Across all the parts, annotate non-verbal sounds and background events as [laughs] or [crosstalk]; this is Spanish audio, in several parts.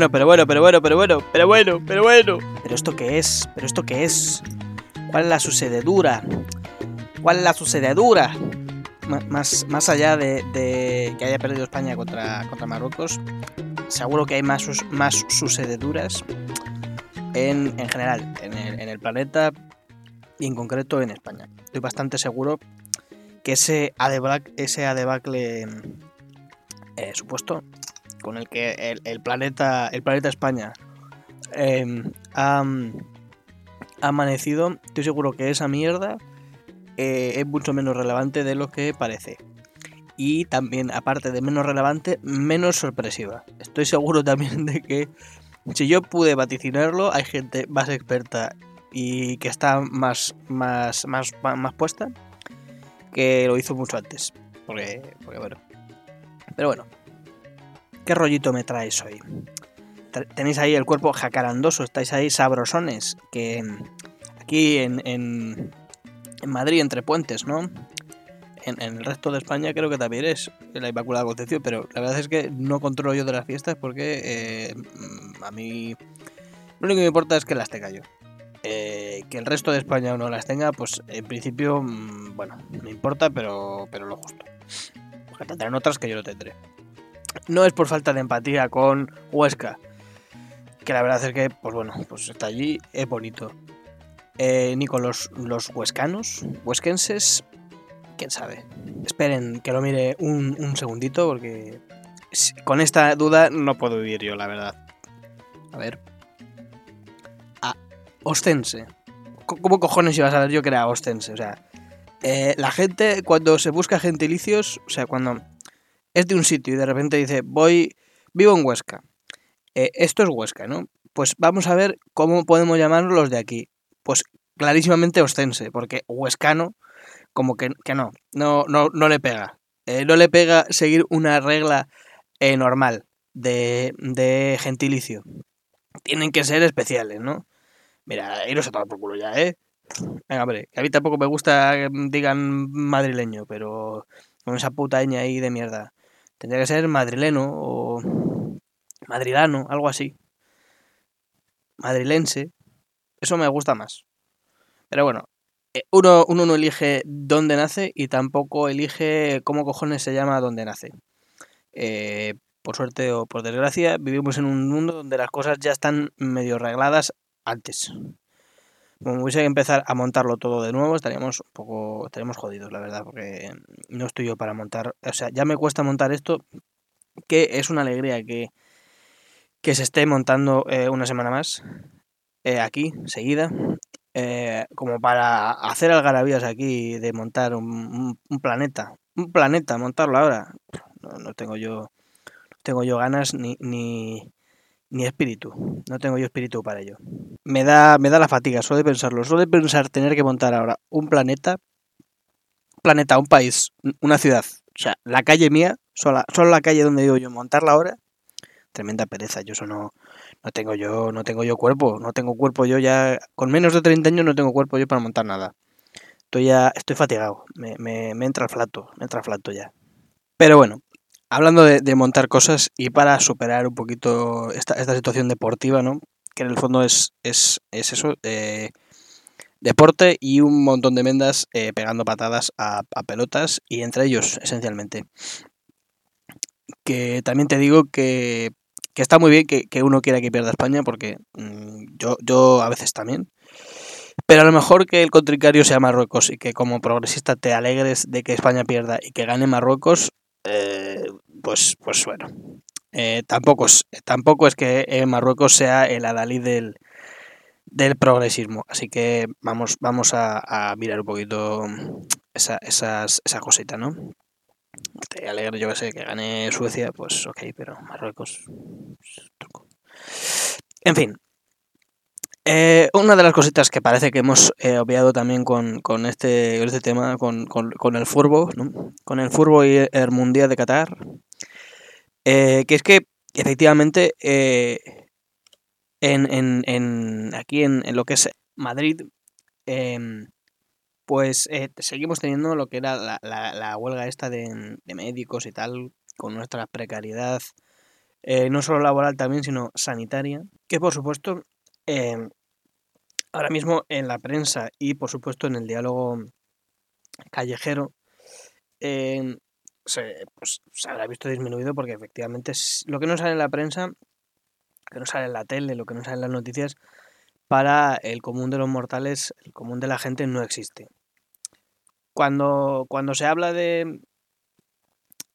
bueno, pero bueno, pero bueno, pero bueno, pero bueno, pero bueno, pero bueno. ¿Pero esto qué es? ¿Pero esto qué es? ¿Cuál es la sucededura? ¿Cuál es la sucededura? Más, más allá de, que haya perdido España contra, contra Marruecos, seguro que hay más, más sucededuras en, en general, en el, en el planeta y en concreto en España. Estoy bastante seguro que ese adebacle, ese adebacle eh, supuesto con el que el, planeta el planeta España em, ha, amanecido, estoy seguro que esa mierda eh, es mucho menos relevante de lo que parece. Y también, aparte de menos relevante, menos sorpresiva. Estoy seguro también de que si yo pude vaticinarlo, hay gente más experta y que está más, más, más, más puesta que lo hizo mucho antes. Porque, porque bueno. Pero bueno. ¿Qué rollito me traes hoy? Tenéis ahí el cuerpo jacarandoso, estáis ahí sabrosones, que aquí en, en, Madrid, entre puentes, ¿no? En, el resto de España creo que también es la Inmaculada Concepción, pero la verdad es que no controlo yo de las fiestas porque eh, a mí lo único que me importa es que las tenga yo. Eh, que el resto de España no las tenga, pues en principio, mm, bueno, me importa, pero, pero lo justo. Porque tendrán otras que yo no tendré. No es por falta de empatía con Huesca, que la verdad es que, pues bueno, pues está allí, es bonito. Eh, ni con los, los huescanos, huesquenses, quién sabe. Esperen que lo mire un, un segundito, porque con esta duda no puedo vivir yo, la verdad. A ver, ostense. ¿Cómo cojones iba a saber yo que era ostense? O sea, eh, la gente cuando se busca gentilicios, o sea, cuando es de un sitio y de repente dice, voy, vivo en Huesca. Eh, esto es Huesca, ¿no? Pues vamos a ver cómo podemos llamarlos los de aquí. Pues clarísimamente ostense, porque huescano, como que, no, no, no, no le pega. Eh, no le pega seguir una regla normal de, de gentilicio. Tienen que ser especiales, ¿no? Mira, iros a tomar por culo ya, ¿eh? Venga, hombre, que a mí tampoco me gusta que digan madrileño, pero con esa puta ñ ahí de mierda. Tendría que ser madrileno o madrilano, algo así. Madrilense. Eso me gusta más. Pero bueno, eh, uno, uno no elige dónde nace y tampoco elige cómo cojones se llama dónde nace. Eh, por suerte o por desgracia, vivimos en un mundo donde las cosas ya están medio arregladas antes. Como hubiese que empezar a montarlo todo de nuevo, estaríamos un poco, estaríamos jodidos, la verdad, porque no estoy yo para montar, o sea, ya me cuesta montar esto, que es una alegría que, que se esté montando eh, una semana más, eh, aquí, seguida, eh, como para hacer algarabías aquí de montar un, planeta, un planeta, montarlo ahora, no, no tengo yo, no tengo yo ganas ni, ni, ni espíritu. No tengo yo espíritu para ello. Me da, me da la fatiga solo de pensarlo. Solo de pensar tener que montar ahora un planeta. Planeta, un país, una ciudad. O sea, la calle mía, solo, solo la calle donde vivo yo, montarla ahora. Tremenda pereza. Yo eso no, no tengo yo, no tengo yo cuerpo. No tengo cuerpo yo ya. Con menos de 30 años no tengo cuerpo yo para montar nada. Estoy ya, estoy fatigado. Me, me, me entra el flato, me entra el flato ya. Pero bueno, hablando de, montar cosas y para superar un poquito esta, situación deportiva, ¿no? Que en el fondo es, es, eso, eh, deporte y un montón de mendas eh, pegando patadas a, pelotas y entre ellos, esencialmente. Que también te digo que, está muy bien que, uno quiera que pierda España, porque mm, yo, yo a veces también. Pero a lo mejor que el contrincante sea Marruecos y que como progresista te alegres de que España pierda y que gane Marruecos, eh, pues, pues bueno, eh, tampoco, es, tampoco es que eh, Marruecos sea el adalid del, del progresismo. Así que vamos, vamos a, mirar un poquito esa, esas, esa cosita, ¿no? Te alegre, yo que sé, que gane Suecia, pues ok, pero Marruecos. Pues, en fin. una de las cositas que parece que hemos obviado también con, con, este, este tema, con, con el furbo, ¿no? con el furbo y el Mundial de Qatar, eh, que es que efectivamente eh, en, aquí en, lo que es Madrid, em, pues eh, seguimos teniendo lo que era la, la, huelga esta de, médicos y tal, con nuestra precariedad no solo laboral también, sino sanitaria, que por supuesto eh, ahora mismo en la prensa y por supuesto en el diálogo callejero eh, se, pues, se habrá visto disminuido porque efectivamente lo que no sale en la prensa, lo que no sale en la tele, lo que no sale en las noticias, para el común de los mortales, el común de la gente no existe. Cuando, cuando se habla de,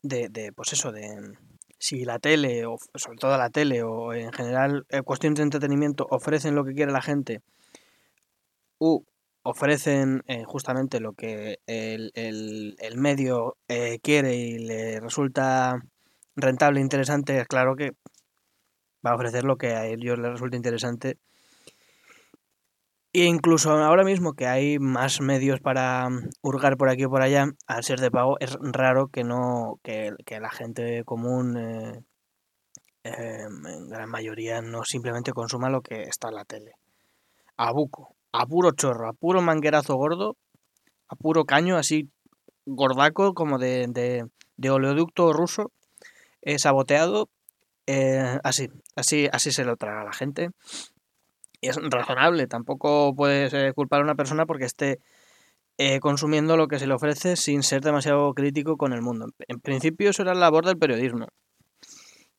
de, de pues eso, de, si la tele, o sobre todo la tele, o en general eh, cuestiones de entretenimiento, ofrecen lo que quiere la gente, u ofrecen eh, justamente lo que el, el, el medio eh, quiere y le resulta rentable e interesante, claro que va a ofrecer lo que a ellos les resulta interesante. E incluso ahora mismo que hay más medios para hurgar por aquí o por allá, al ser de pago, es raro que no que, que la gente común eh, en gran mayoría no simplemente consuma lo que está en la tele. A buco, a puro chorro, a puro manguerazo gordo, a puro caño así gordaco como de, de, oleoducto ruso, eh, saboteado, así, así, así se lo traga la gente es razonable. Tampoco puedes eh, culpar a una persona porque esté eh, consumiendo lo que se le ofrece sin ser demasiado crítico con el mundo. En principio eso era la labor del periodismo.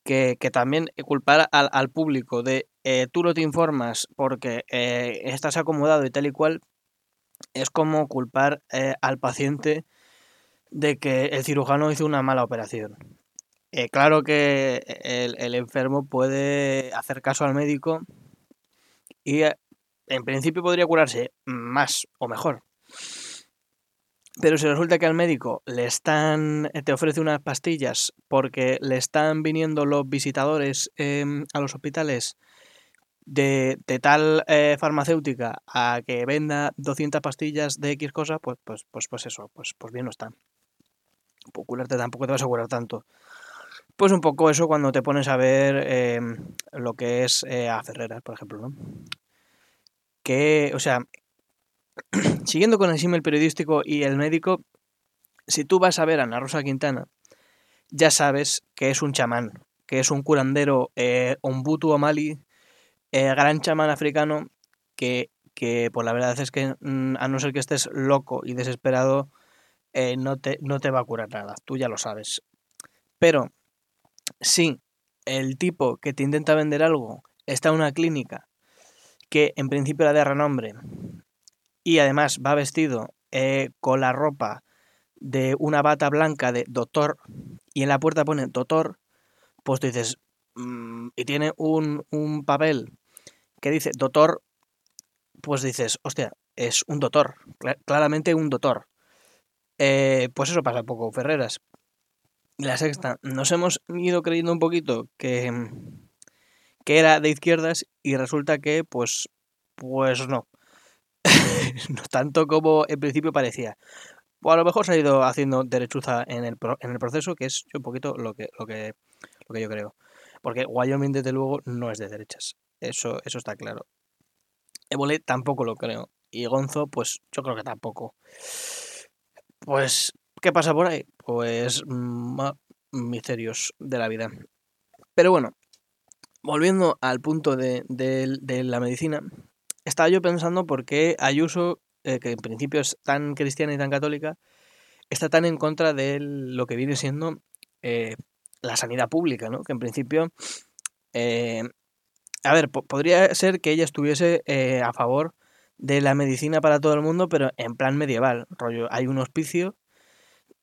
Que, que también culpar al, al público de eh, tú no te informas porque eh, estás acomodado y tal y cual es como culpar eh, al paciente de que el cirujano hizo una mala operación. Claro que el, el enfermo puede hacer caso al médico y en principio podría curarse más o mejor. Pero si resulta que al médico le están. te ofrece unas pastillas porque le están viniendo los visitadores eh, a los hospitales de, tal eh, farmacéutica a que venda 200 pastillas de X cosa, pues, pues, pues, pues eso, pues, pues bien no está. Por curarte tampoco te vas a curar tanto. Pues un poco eso cuando te pones a ver eh, lo que es eh, a Ferreras, por ejemplo, ¿no? Que, o sea, [clears throat] siguiendo con el símil periodístico y el médico, si tú vas a ver a Ana Rosa Quintana, ya sabes que es un chamán, que es un curandero, eh, Ombutu Omali, eh, gran chamán africano, que, que pues la verdad es que mm, a no ser que estés loco y desesperado, eh, no, te, no te va a curar nada, tú ya lo sabes. Pero si el tipo que te intenta vender algo está en una clínica que en principio era de renombre y además va vestido eh, con la ropa de una bata blanca de doctor y en la puerta pone doctor, pues tú dices, mmm, y tiene un, un papel que dice doctor, pues dices, hostia, es un doctor, cl claramente un doctor. Eh, pues eso pasa poco, Ferreras. La sexta, nos hemos ido creyendo un poquito que, que era de izquierdas y resulta que, pues, pues no. [laughs] no tanto como en principio parecía. O a lo mejor se ha ido haciendo derechuza en el, en el proceso, que es un poquito lo que, lo que, lo que yo creo. Porque Wyoming, desde luego, no es de derechas. Eso, eso está claro. Évole tampoco lo creo. Y Gonzo, pues yo creo que tampoco. Pues ¿Qué pasa por ahí? Pues misterios de la vida. Pero bueno, volviendo al punto de, de, de la medicina, estaba yo pensando por qué Ayuso, eh, que en principio es tan cristiana y tan católica, está tan en contra de lo que viene siendo eh, la sanidad pública, ¿no? Que en principio, eh, a ver, podría ser que ella estuviese eh, a favor de la medicina para todo el mundo, pero en plan medieval, rollo, hay un hospicio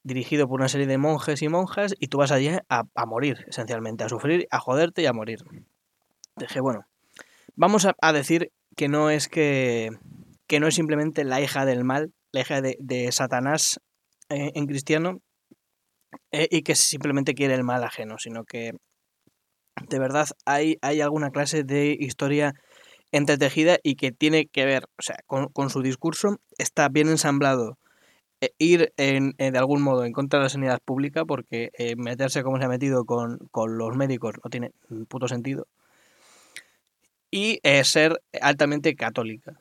dirigido por una serie de monjes y monjas y tú vas allí a, morir, esencialmente, a sufrir, a joderte y a morir. Dije, bueno, vamos a, decir que no es que, que no es simplemente la hija del mal, la hija de, de Satanás eh, en cristiano, eh, y que simplemente quiere el mal ajeno, sino que de verdad hay, hay alguna clase de historia entretejida y que tiene que ver, o sea, con, con su discurso, está bien ensamblado ir en, en, de algún modo en contra de la sanidad pública porque eh, meterse como se ha metido con, con, los médicos no tiene puto sentido y eh, ser altamente católica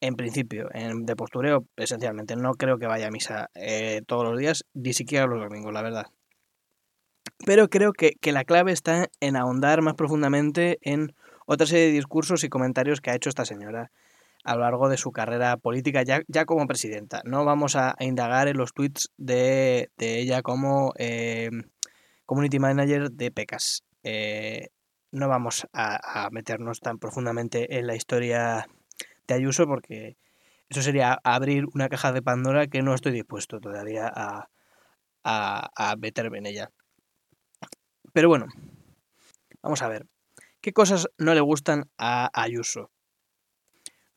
en principio, en, de postureo esencialmente. No creo que vaya a misa eh, todos los días, ni siquiera los domingos, la verdad Pero creo que, que la clave está en ahondar más profundamente en otra serie de discursos y comentarios que ha hecho esta señora a lo largo de su carrera política ya, ya como presidenta. No vamos a, indagar en los tweets de, de ella como eh, community manager de PECAS. Eh, no vamos a, a, meternos tan profundamente en la historia de Ayuso porque eso sería abrir una caja de Pandora que no estoy dispuesto todavía a, a meterme en ella. Pero bueno, vamos a ver. ¿Qué cosas no le gustan a Ayuso?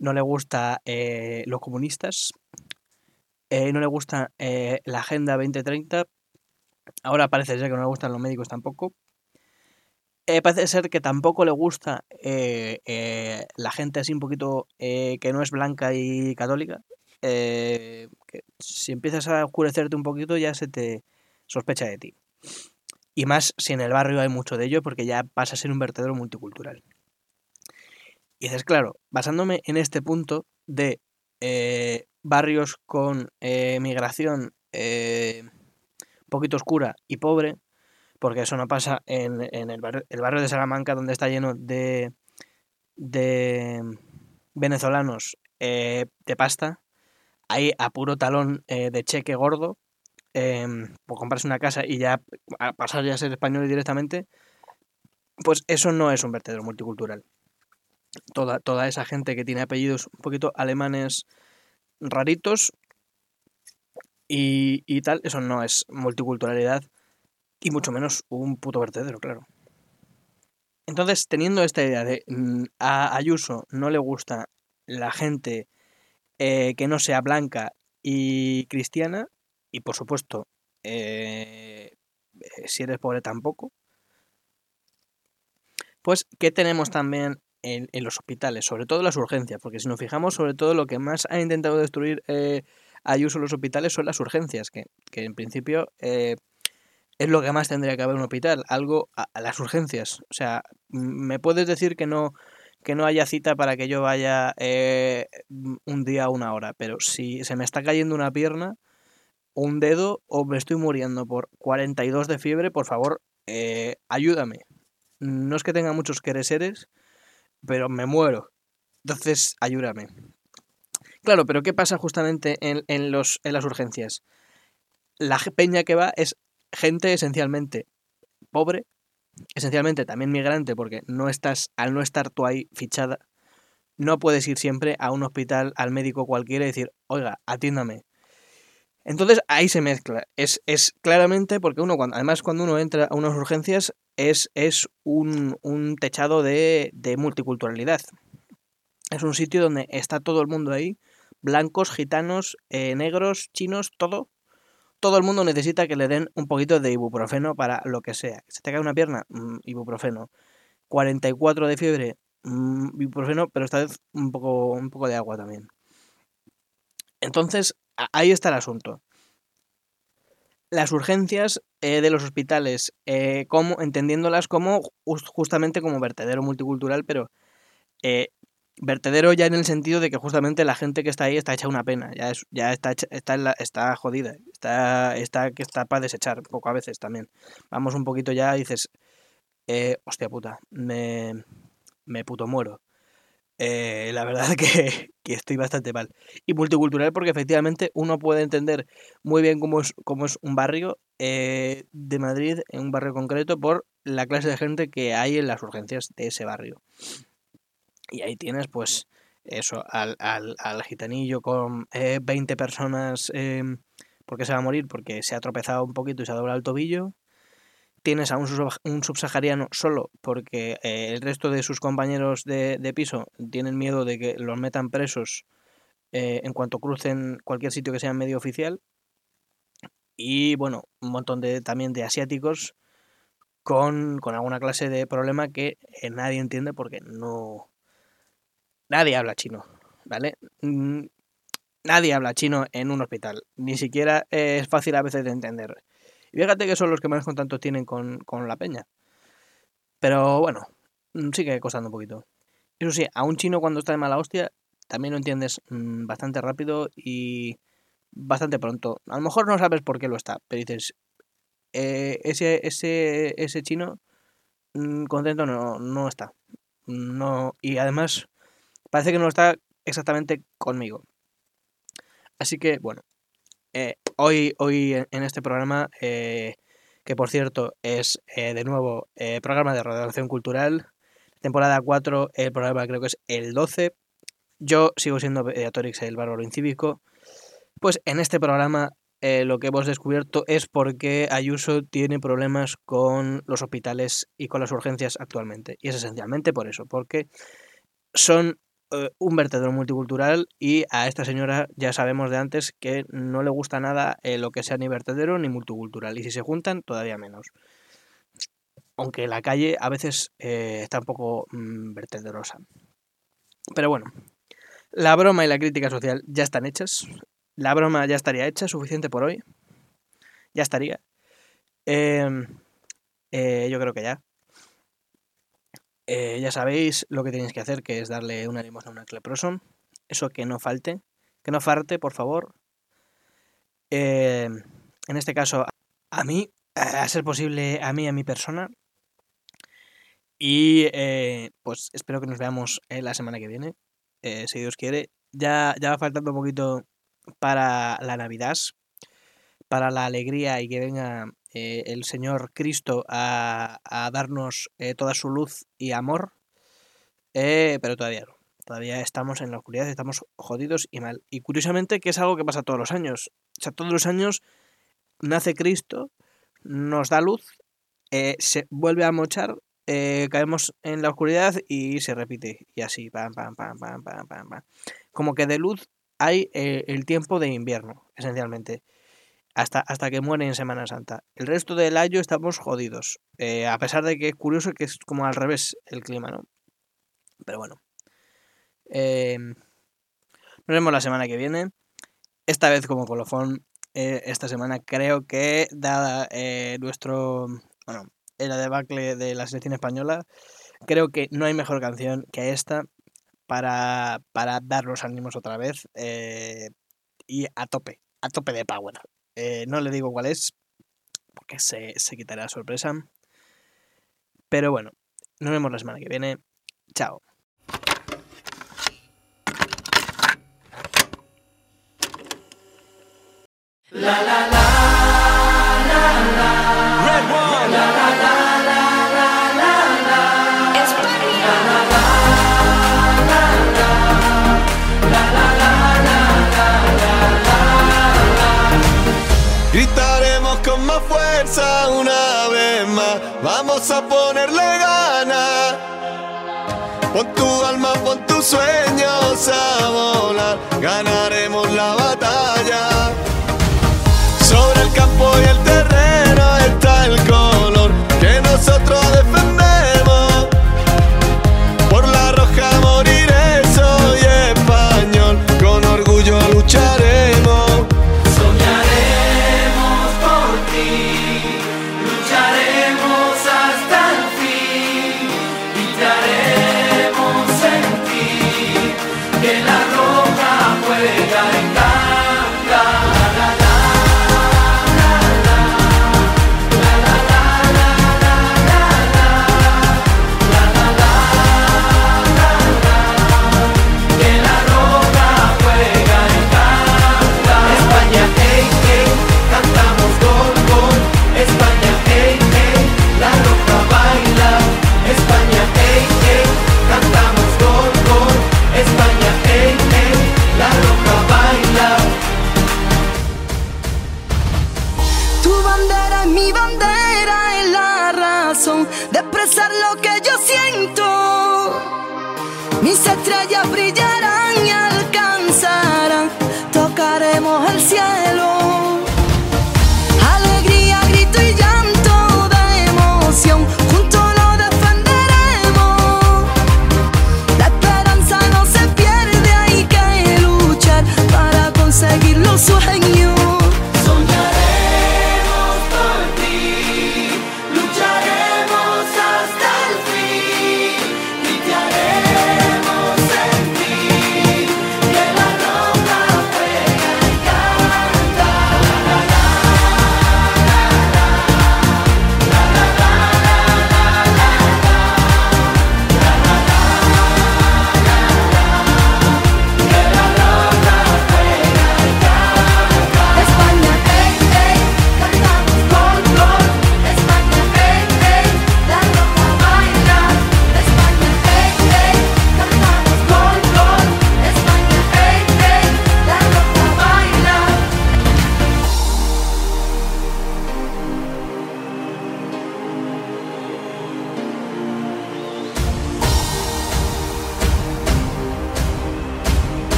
No le gusta eh, los comunistas, eh, no le gusta eh, la Agenda 2030, ahora parece ser que no le gustan los médicos tampoco. parece ser que tampoco le gusta la gente así un poquito que no es blanca y católica. que si empiezas a oscurecerte un poquito ya se te sospecha de ti. Y más si en el barrio hay mucho de ello, porque ya pasa a ser un vertedero multicultural. Y dices, claro, basándome en este punto de eh, barrios con eh, migración eh, poquito oscura y pobre, porque eso no pasa en, el, barrio, el, barrio, de Salamanca, donde está lleno de, de venezolanos de pasta, hay a puro talón de cheque gordo eh, por comprarse una casa y ya pasar ya a ser español directamente, pues eso no es un vertedero multicultural. Toda, toda esa gente que tiene apellidos un poquito alemanes raritos y, y tal, eso no es multiculturalidad y mucho menos un puto vertedero, claro. Entonces, teniendo esta idea de mm, a Ayuso no le gusta la gente eh, que no sea blanca y cristiana, y por supuesto, eh, eh, si eres pobre tampoco. Pues, ¿qué tenemos también en, los hospitales? Sobre todo las urgencias, porque si nos fijamos, sobre todo lo que más ha intentado destruir eh, Ayuso en los hospitales son las urgencias, que, en principio eh, es lo que más tendría que haber en un hospital, algo a, las urgencias. O sea, ¿me puedes decir que no que no haya cita para que yo vaya un día a una hora, pero si se me está cayendo una pierna, un dedo o me estoy muriendo por 42 de fiebre, por favor, eh, ayúdame. No es que tenga muchos quereseres, pero me muero. Entonces, ayúdame. Claro, pero ¿qué pasa justamente en, los, en las urgencias? La peña que va es gente esencialmente pobre, esencialmente también migrante, porque no estás, al no estar tú ahí fichada, no puedes ir siempre a un hospital, al médico cualquiera y decir, oiga, atiéndame. Entonces ahí se mezcla. Es, es claramente porque uno, cuando, además cuando uno entra a unas urgencias, es, es un, un techado de, de, multiculturalidad. Es un sitio donde está todo el mundo ahí, blancos, gitanos, eh, negros, chinos, todo. Todo el mundo necesita que le den un poquito de ibuprofeno para lo que sea. Se te cae una pierna, mm, ibuprofeno. 44 de fiebre, mm, ibuprofeno, pero esta vez un poco, un poco de agua también. Entonces, ahí está el asunto. Las urgencias eh, de los hospitales, eh, como, entendiéndolas como justamente como vertedero multicultural, pero eh, vertedero ya en el sentido de que justamente la gente que está ahí está hecha una pena, ya, es, ya está, está, la, está jodida, está, está, está para desechar un poco a veces también. Vamos un poquito ya dices, hostia puta, me, me puto muero. Eh, la verdad [laughs] que, que, estoy bastante mal. Y multicultural porque efectivamente uno puede entender muy bien cómo es, cómo es un barrio eh, de Madrid, en un barrio concreto, por la clase de gente que hay en las urgencias de ese barrio. Y ahí tienes pues eso, al, al, al gitanillo con eh, 20 personas em, porque se va a morir, porque se ha tropezado un poquito y se ha doblado el tobillo tienes a un, subsahariano solo porque eh, el resto de sus compañeros de, piso tienen miedo de que los metan presos eh, en cuanto crucen cualquier sitio que sea medio oficial. Y bueno, un montón de también de asiáticos con, con alguna clase de problema que eh, nadie entiende porque no... Nadie habla chino, ¿vale? Mm, nadie habla chino en un hospital. Ni siquiera es fácil a veces de entender. Y fíjate que son los que más contacto tienen con, la peña. Pero bueno, mm, sigue costando un poquito. Eso sí, a un chino cuando está de mala hostia, también lo entiendes mm, bastante rápido y bastante pronto. A lo mejor no sabes por qué lo está, pero dices, eh, ese, ese, ese chino mm, contento no, no está. No, y además parece que no está exactamente conmigo. Así que, bueno, eh, hoy, hoy en este programa, eh, que por cierto es de nuevo programa de redacción cultural, temporada 4, el programa creo que es el 12. Yo sigo siendo Pediatorix, el bárbaro incívico. Pues en este programa eh, lo que hemos descubierto es por qué Ayuso tiene problemas con los hospitales y con las urgencias actualmente. Y es esencialmente por eso, porque son eh, un vertedero multicultural y a esta señora ya sabemos de antes que no le gusta nada eh, lo que sea ni vertedero ni multicultural. Y si se juntan, todavía menos. Aunque la calle a veces está un poco mm, vertederosa. Pero bueno, la broma y la crítica social ya están hechas la broma ya estaría hecha, suficiente por hoy. Ya estaría. Em, eh, yo creo que ya. Eh, ya sabéis lo que tenéis que hacer, que es darle una limosna a una cleproson. Eso que no falte. Que no falte, por favor. Em, en este caso, a mí, a ser posible, a mí, a mi persona. Y eh, pues espero que nos veamos la semana que viene. si Dios quiere. Ya, ya va faltando un poquito para la Navidad, para la alegría y que venga eh, el Señor Cristo a, darnos eh, toda su luz y amor, eh, pero todavía no. Todavía estamos en la oscuridad, estamos jodidos y mal. Y curiosamente que es algo que pasa todos los años. O sea, todos los años nace Cristo, nos da luz, se vuelve a mochar, caemos en la oscuridad y se repite. Y así, pam, pam, pam, pam, pam, pam. Como que de luz hay eh, el tiempo de invierno, esencialmente, hasta, hasta que muere en Semana Santa. El resto del año estamos jodidos, eh, a pesar de que es curioso que es como al revés el clima, ¿no? Pero bueno. Em, nos vemos la semana que viene. Esta vez como colofón, eh, esta semana creo que, dada nuestro, bueno, el debacle de la selección española, creo que no hay mejor canción que esta para, para dar los ánimos otra vez eh, y a tope, a tope de power. Eh, no le digo cuál es, porque se, se quitará la sorpresa. Pero bueno, nos vemos la semana que viene. Chao. Sueños a volar. Ganaremos la batalla. Sobre el campo y el terreno